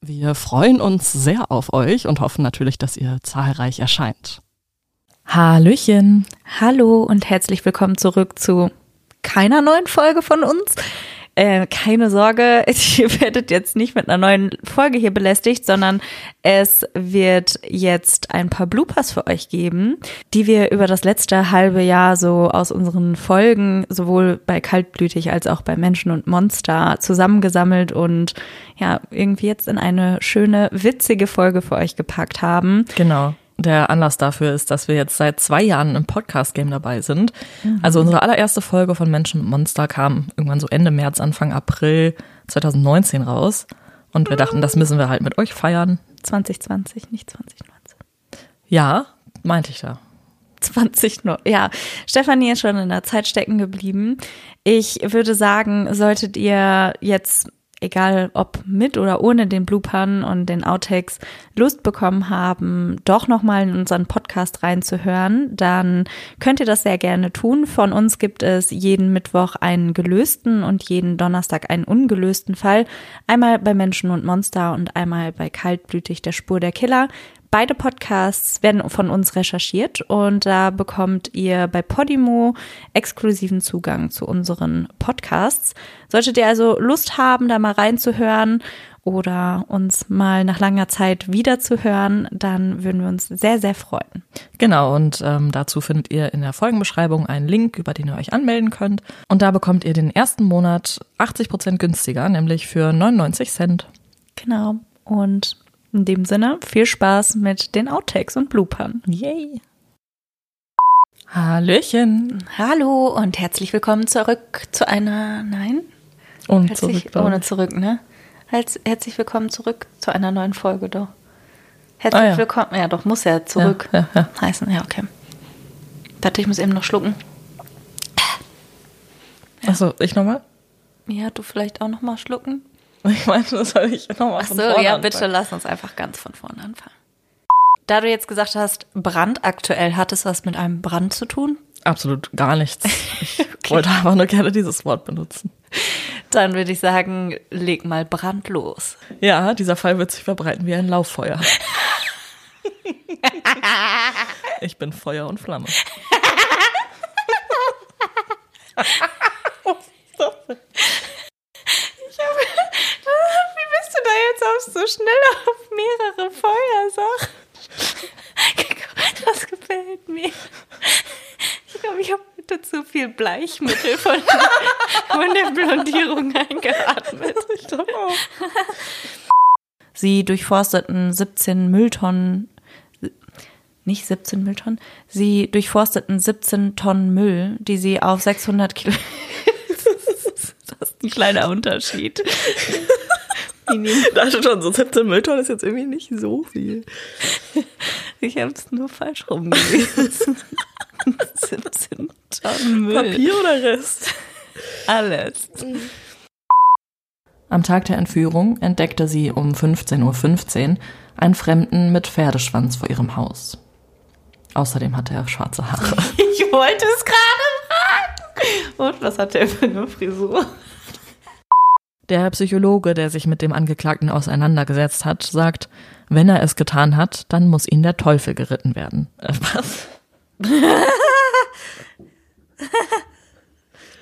Wir freuen uns sehr auf euch und hoffen natürlich, dass ihr zahlreich erscheint. Hallöchen. Hallo und herzlich willkommen zurück zu keiner neuen Folge von uns. Äh, keine Sorge, ihr werdet jetzt nicht mit einer neuen Folge hier belästigt, sondern es wird jetzt ein paar Bloopers für euch geben, die wir über das letzte halbe Jahr so aus unseren Folgen sowohl bei Kaltblütig als auch bei Menschen und Monster zusammengesammelt und ja, irgendwie jetzt in eine schöne, witzige Folge für euch gepackt haben. Genau. Der Anlass dafür ist, dass wir jetzt seit zwei Jahren im Podcast-Game dabei sind. Mhm. Also unsere allererste Folge von Menschen und Monster kam irgendwann so Ende März, Anfang April 2019 raus. Und wir dachten, das müssen wir halt mit euch feiern. 2020, nicht 2019. Ja, meinte ich da. 20 noch. Ja, Stefanie ist schon in der Zeit stecken geblieben. Ich würde sagen, solltet ihr jetzt egal ob mit oder ohne den Bloopern und den Outtakes, Lust bekommen haben, doch nochmal in unseren Podcast reinzuhören, dann könnt ihr das sehr gerne tun. Von uns gibt es jeden Mittwoch einen gelösten und jeden Donnerstag einen ungelösten Fall. Einmal bei Menschen und Monster und einmal bei Kaltblütig der Spur der Killer. Beide Podcasts werden von uns recherchiert und da bekommt ihr bei Podimo exklusiven Zugang zu unseren Podcasts. Solltet ihr also Lust haben, da mal reinzuhören oder uns mal nach langer Zeit wiederzuhören, dann würden wir uns sehr, sehr freuen. Genau, und ähm, dazu findet ihr in der Folgenbeschreibung einen Link, über den ihr euch anmelden könnt. Und da bekommt ihr den ersten Monat 80 Prozent günstiger, nämlich für 99 Cent. Genau. Und in dem Sinne, viel Spaß mit den Outtakes und Bloopern. Yay! Hallöchen. Hallo und herzlich willkommen zurück zu einer, nein? Und herzlich, zurück. Ohne zurück, ne? Herzlich willkommen zurück zu einer neuen Folge, doch. Herzlich Ah, ja. willkommen, ja doch, muss ja zurück Ja, ja, heißen, ja, okay. Warte, ich muss eben noch schlucken. Achso, ich nochmal? Ja, du vielleicht auch noch mal schlucken? Ich meinte, das soll ich nochmal Ach so, ja, bitte lass uns einfach ganz von vorne anfangen. Da du jetzt gesagt hast, Brand aktuell, hat es was mit einem Brand zu tun? Absolut gar nichts. Ich wollte einfach nur gerne dieses Wort benutzen. Dann würde ich sagen, leg mal Brand los. Ja, dieser Fall wird sich verbreiten wie ein Lauffeuer. Ich bin Feuer und Flamme. Bist du da jetzt auf so schnell auf mehrere Feuersachen? Das gefällt mir. Ich glaube, ich habe heute zu viel Bleichmittel von, von der Blondierung eingeatmet. Ich glaube auch. Sie durchforsteten 17 Mülltonnen, nicht 17 Mülltonnen, sie durchforsteten 17 Tonnen Müll, die sie auf 600 Kilo. das ist ein kleiner Unterschied. Da schon so 17 Mülltonnen ist jetzt irgendwie nicht so viel. Ich habe es nur falsch rumgelesen. 17 Tonnen Müll. Papier oder Rest? Alles. Am Tag der Entführung entdeckte sie um 15.15 Uhr einen Fremden mit Pferdeschwanz vor ihrem Haus. Außerdem hatte er schwarze Haare. Ich wollte es gerade fragen. Und was hat der für eine Frisur? Der Psychologe, der sich mit dem Angeklagten auseinandergesetzt hat, sagt, wenn er es getan hat, dann muss ihn der Teufel geritten werden. Äh, was?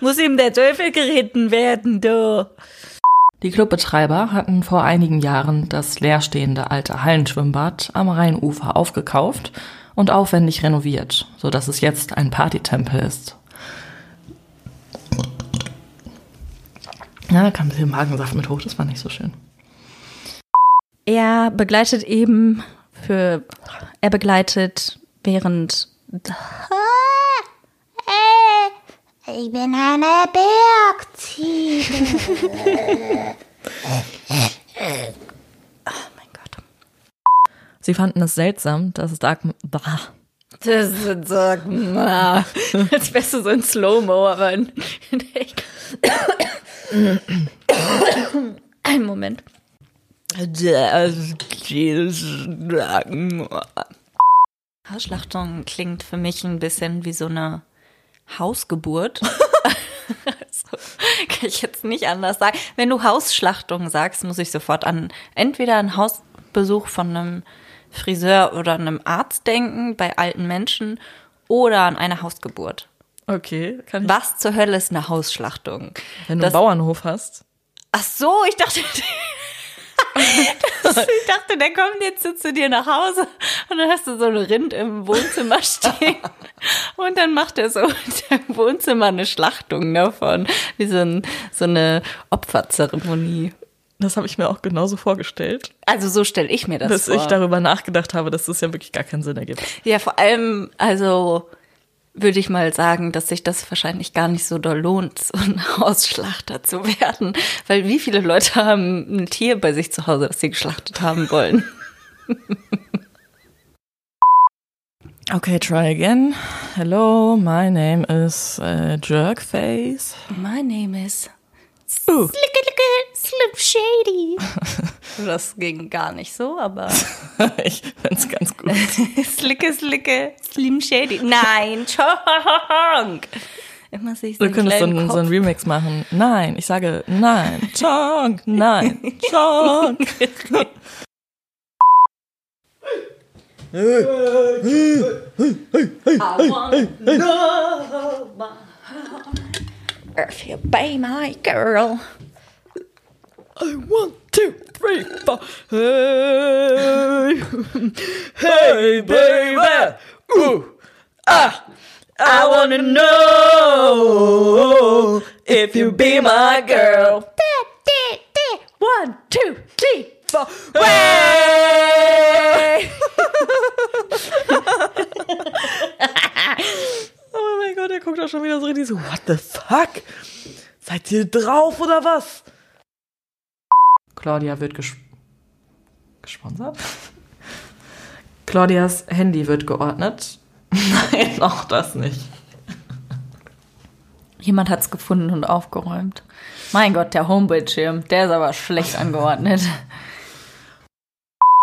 Muss ihm der Teufel geritten werden, du. Die Clubbetreiber hatten vor einigen Jahren das leerstehende alte Hallenschwimmbad am Rheinufer aufgekauft und aufwendig renoviert, so dass es jetzt ein Partytempel ist. Ja, da kam ein bisschen Magensaft mit hoch, das war nicht so schön. Er begleitet eben für, er begleitet während, Ich bin eine Bergziege. oh mein Gott. Sie fanden es seltsam, dass Dagmar. Das ist ah, als wärst du so in Slow-Mo, aber in, in echt. Ein Moment. Hausschlachtung klingt für mich ein bisschen wie so eine Hausgeburt. also, kann ich jetzt nicht anders sagen. Wenn du Hausschlachtung sagst, muss ich sofort an entweder einen Hausbesuch von einem Friseur oder einem Arzt denken bei alten Menschen oder an eine Hausgeburt. Okay, kann ich. Was zur Hölle ist eine Hausschlachtung? Wenn du Das- einen Bauernhof hast. Ach so, ich dachte, das, ich dachte, der kommt jetzt so zu dir nach Hause und dann hast du so ein Rind im Wohnzimmer stehen und dann macht er so im Wohnzimmer eine Schlachtung davon, wie so, ein, so eine Opferzeremonie. Das habe ich mir auch genauso vorgestellt, Also so stelle ich mir das dass vor. ich darüber nachgedacht habe, dass das ja wirklich gar keinen Sinn ergibt. Ja, vor allem, also würde ich mal sagen, dass sich das wahrscheinlich gar nicht so doll lohnt, so ein Hausschlachter zu werden. Weil wie viele Leute haben ein Tier bei sich zu Hause, das sie geschlachtet haben wollen? Okay, try again. Hello, my name is uh, Jerkface. My name is Uh. Slim Shady. Das ging gar nicht so, aber ich find's ganz gut. Slicke, Slicke, Slim Shady. Nein, Chonk. Immer sehe ich so Du könntest so einen, so einen Remix machen. Nein, ich sage nein. Chonk, nein. Chonk. I wanna know my- If you be my girl. One, two, three, four. Hey, hey, baby. Ooh, ah. I wanna know if you be my girl. One, two, three, four. Way! oh mein Gott, er guckt auch schon wieder so richtig so, what the fuck? Seid ihr drauf oder was? Claudia wird ges gesponsert. Claudias Handy wird geordnet. Nein, auch das nicht. Jemand hat's gefunden und aufgeräumt. Mein Gott, der Homebildschirm, der ist aber schlecht angeordnet.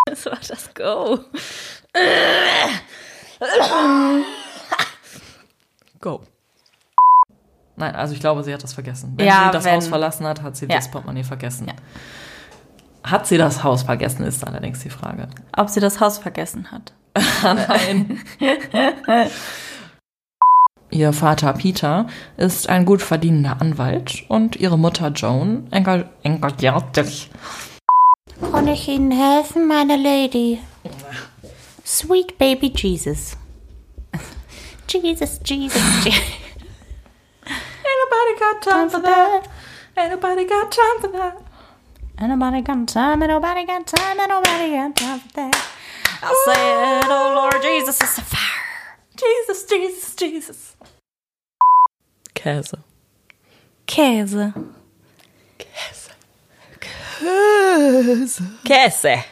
Das war das Go. Go. Nein, also ich glaube, sie hat das vergessen. Wenn Ja, sie das wenn- Haus verlassen hat, hat sie Ja. das Portemonnaie vergessen. Ja. Hat sie das Haus vergessen, ist allerdings die Frage. Ob sie das Haus vergessen hat. Nein. Ihr Vater Peter ist ein gut verdienender Anwalt und ihre Mutter Joan enga- engagiert sich. Kann ich Ihnen helfen, meine Lady? Sweet Baby Jesus. Jesus, Jesus, Jesus. Ain't nobody got time for that. Ain't nobody got time for that. Ain't nobody got time, ain't nobody got time, ain't nobody got time for that. I said, oh Lord Jesus, it's a fire. Jesus, Jesus, Jesus. Käse. Käse. Käse. Käse.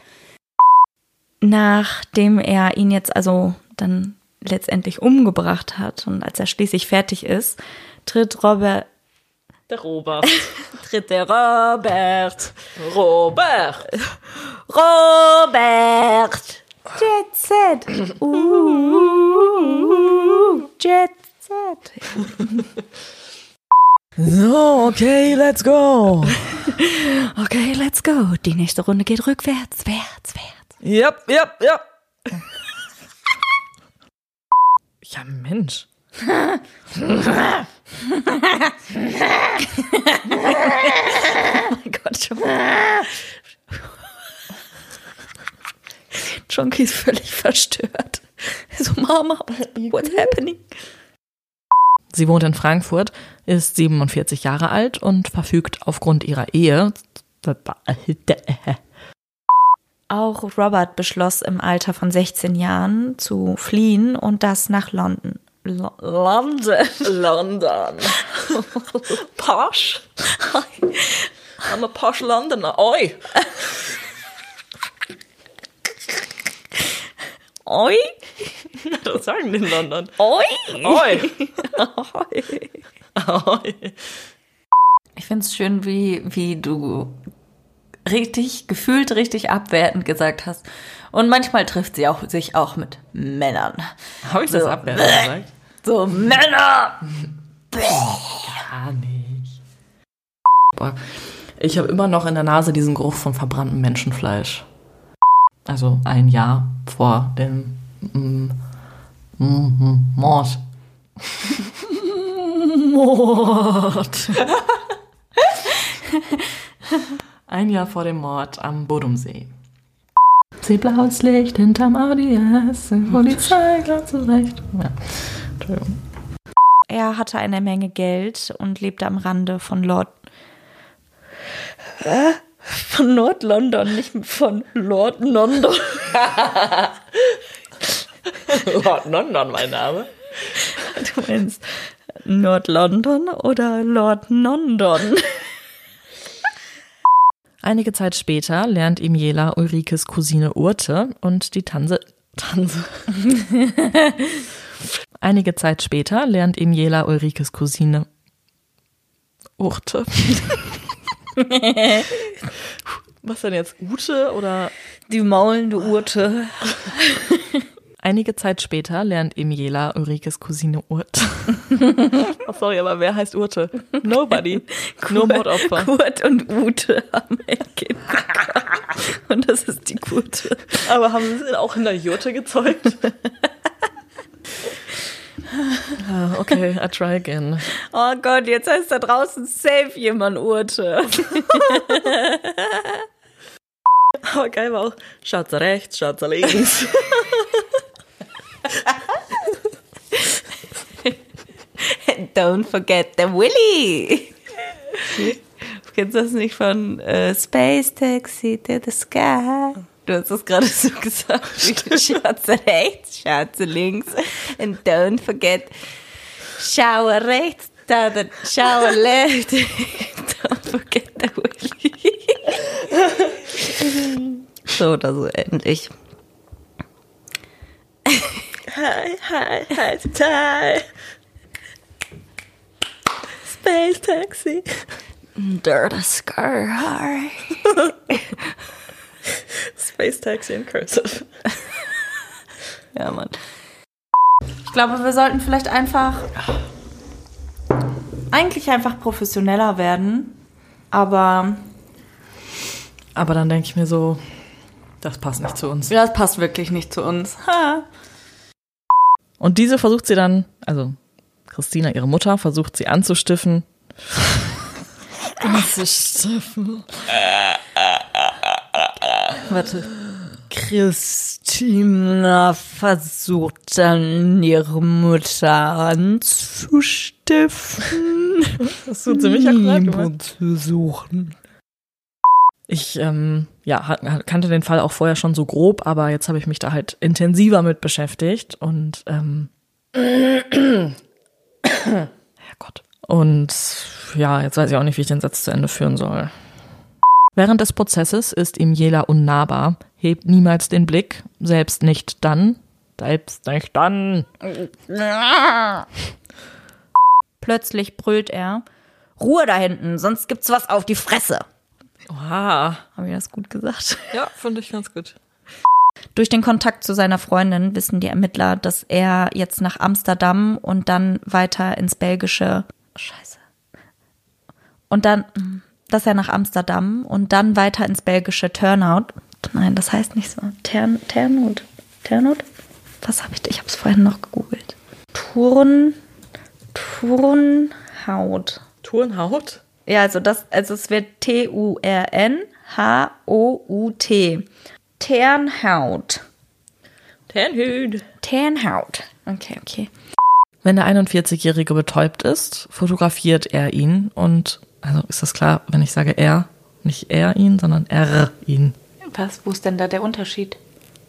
Nachdem er ihn jetzt also dann letztendlich umgebracht hat und als er schließlich fertig ist, tritt Robert, Der Robert. tritt der Robert, Robert. Robert, Jet Set, uh, Jet Set. So, okay, let's go. Okay, let's go. Die nächste Runde geht rückwärts, wärts, wärts. Yep, yep, yep. Ja, Mensch. Mein Gott, schon. Chonky ist völlig verstört. So, Mama, what's happening? Sie wohnt in Frankfurt, ist 47 Jahre alt und verfügt aufgrund ihrer Ehe. Auch Robert beschloss im Alter von 16 Jahren zu fliehen und das nach London. Lo London. London. Posh. I'm a posh Londoner. Oi. Oi, Das sagen die in London. oi. Oi. Oi. Ich finde es schön, wie, wie du richtig, gefühlt richtig abwertend gesagt hast. Und manchmal trifft sie auch, sich auch mit Männern. Habe ich das So. abwertend gesagt? So, Männer! Gar nicht. Boah. Ich habe immer noch in der Nase diesen Geruch von verbranntem Menschenfleisch. Also ein Jahr vor dem mm, mm, Mord. Mord. ein Jahr vor dem Mord am Bodumsee. Sieh blaues Licht hinterm ADS, die Polizei klar zurecht. Ja. Entschuldigung. Er hatte eine Menge Geld und lebte am Rande von Lord. Äh? Von Nord-London, nicht von Lord London. Lord London, mein Name. Du meinst Nord-London oder Lord London? Einige Zeit später lernt ihm Jela Ulrikes Cousine Urte und die Tanse. Tanse. Einige Zeit später lernt ihm Jela Ulrikes Cousine Urte. Was denn jetzt? Ute oder? Die maulende Urte. Einige Zeit später lernt ihm Jela Ulrikes Cousine Urte. oh, sorry, aber wer heißt Urte? Nobody. Nur Mordopfer. Kurt und Ute haben ein Kind. Und das ist die Kurte. Aber haben sie auch in der Jurte gezeugt? Ah, okay, I try again. Oh Gott, jetzt heißt da draußen safe jemand Urte. Aber geil war auch, schaut rechts, schaut links. Don't forget the Willy. Kennst du das nicht von äh, Space Taxi to the Sky? Du hast das gerade so gesagt. Schaut rechts, schaut links. And don't forget, schau rechts, da, da, schau left. Don't forget the Willy. so oder so ähnlich. Hi, hi, hi, hi. Space Taxi. Dirty Sky. Space Taxi in Cursive. Ja, Mann. Ich glaube, wir sollten vielleicht einfach eigentlich einfach professioneller werden, aber Aber dann denke ich mir so, das passt nicht zu uns. ja, das passt wirklich nicht zu uns. Ha. Und diese versucht sie dann, also Christina, ihre Mutter, versucht sie anzustiffen. anzustiffen. Warte. Christina versucht dann ihre Mutter anzustiften. Das tut ziemlich akkurat gemacht. Zu suchen. Ich ähm, ja, kannte den Fall auch vorher schon so grob, aber jetzt habe ich mich da halt intensiver mit beschäftigt und ähm, Herrgott. Und ja, jetzt weiß ich auch nicht, wie ich den Satz zu Ende führen soll. Während des Prozesses ist ihm Jela unnahbar, hebt niemals den Blick, selbst nicht dann, selbst nicht dann. Plötzlich brüllt er: Ruhe da hinten, sonst gibt's was auf die Fresse. Oha. Habe ich das gut gesagt? Ja, finde ich ganz gut. Durch den Kontakt zu seiner Freundin wissen die Ermittler, dass er jetzt nach Amsterdam und dann weiter ins belgische Scheiße. Und dann, dass er nach Amsterdam und dann weiter ins belgische Turnout. Nein, das heißt nicht so. Tern, Ternot. Ternot? Was habe ich? Ich habe es vorhin noch gegoogelt. Turn, Turnhaut. Turnhaut? Ja, also das, also es wird T-U-R-N-H-O-U-T. Ternhaut. Ternhüt. Ternhaut. Okay, okay. Wenn der 41-Jährige betäubt ist, fotografiert er ihn und, also ist das klar, wenn ich sage er, nicht er ihn, sondern er ihn. Was, wo ist denn da der Unterschied?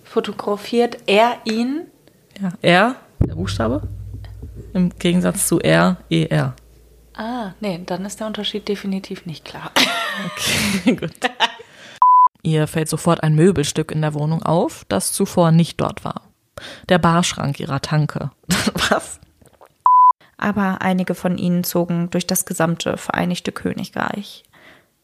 Fotografiert er ihn? Ja, er, der Buchstabe, im Gegensatz zu er, er. Ah, nee, dann ist der Unterschied definitiv nicht klar. Okay, gut. Ihr fällt sofort ein Möbelstück in der Wohnung auf, das zuvor nicht dort war. der Barschrank ihrer Tanke. Was? Aber einige von ihnen zogen durch das gesamte Vereinigte Königreich.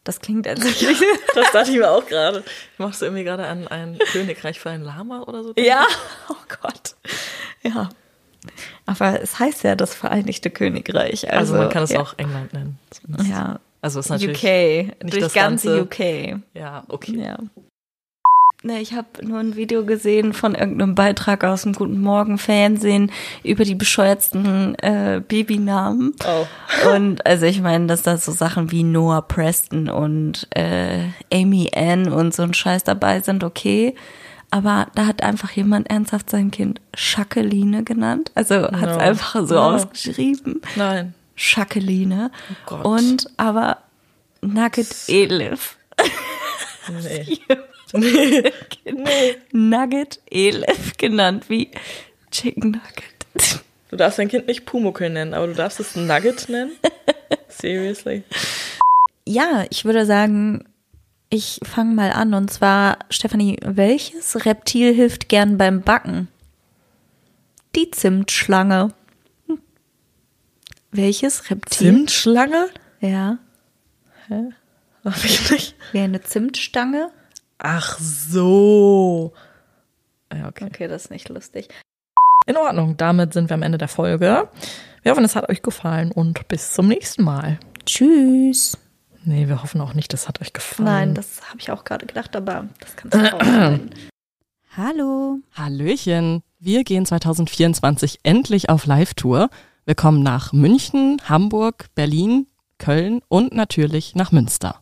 Das klingt als Das dachte ich mir auch gerade. Machst du irgendwie gerade an ein Königreich für ein Lama oder so? Ja, oh Gott. Ja. Aber es heißt ja das Vereinigte Königreich. Also, Also, man kann es ja. auch England nennen. zumindest. Ja, Also ist natürlich. UK. nicht durch das ganze Ganze. UK. Ja, okay. Ja. Ne, ich habe nur ein Video gesehen von irgendeinem Beitrag aus dem Guten Morgen Fernsehen über die bescheuertsten äh, Babynamen. Oh. Und also ich meine, dass da so Sachen wie Noah Preston und äh, Amy Ann und so ein Scheiß dabei sind, okay. Aber da hat einfach jemand ernsthaft sein Kind Schakeline genannt. Also hat es einfach so No. ausgeschrieben. Nein. Schakeline. Gott. Und aber Nugget Elif. Nee. Nugget Elif genannt wie Chicken Nugget. Du darfst dein Kind nicht Pumuckl nennen, aber du darfst es Nugget nennen? Seriously? Ja, ich würde sagen, ich fange mal an. Und zwar, Stefanie, welches Reptil hilft gern beim Backen? Die Zimtschlange. Hm. Welches Reptil? Zimtschlange? Ja, Hab ich nicht. wie eine Zimtstange. Ach so. Ja, okay. Okay, das ist nicht lustig. In Ordnung, damit sind wir am Ende der Folge. Wir hoffen, es hat euch gefallen und bis zum nächsten Mal. Tschüss. Nee, wir hoffen auch nicht, es hat euch gefallen. Nein, das habe ich auch gerade gedacht, aber das kannst du auch sein. Hallo. Hallöchen. Wir gehen 2024 endlich auf Live-Tour. Wir kommen nach München, Hamburg, Berlin, Köln und natürlich nach Münster.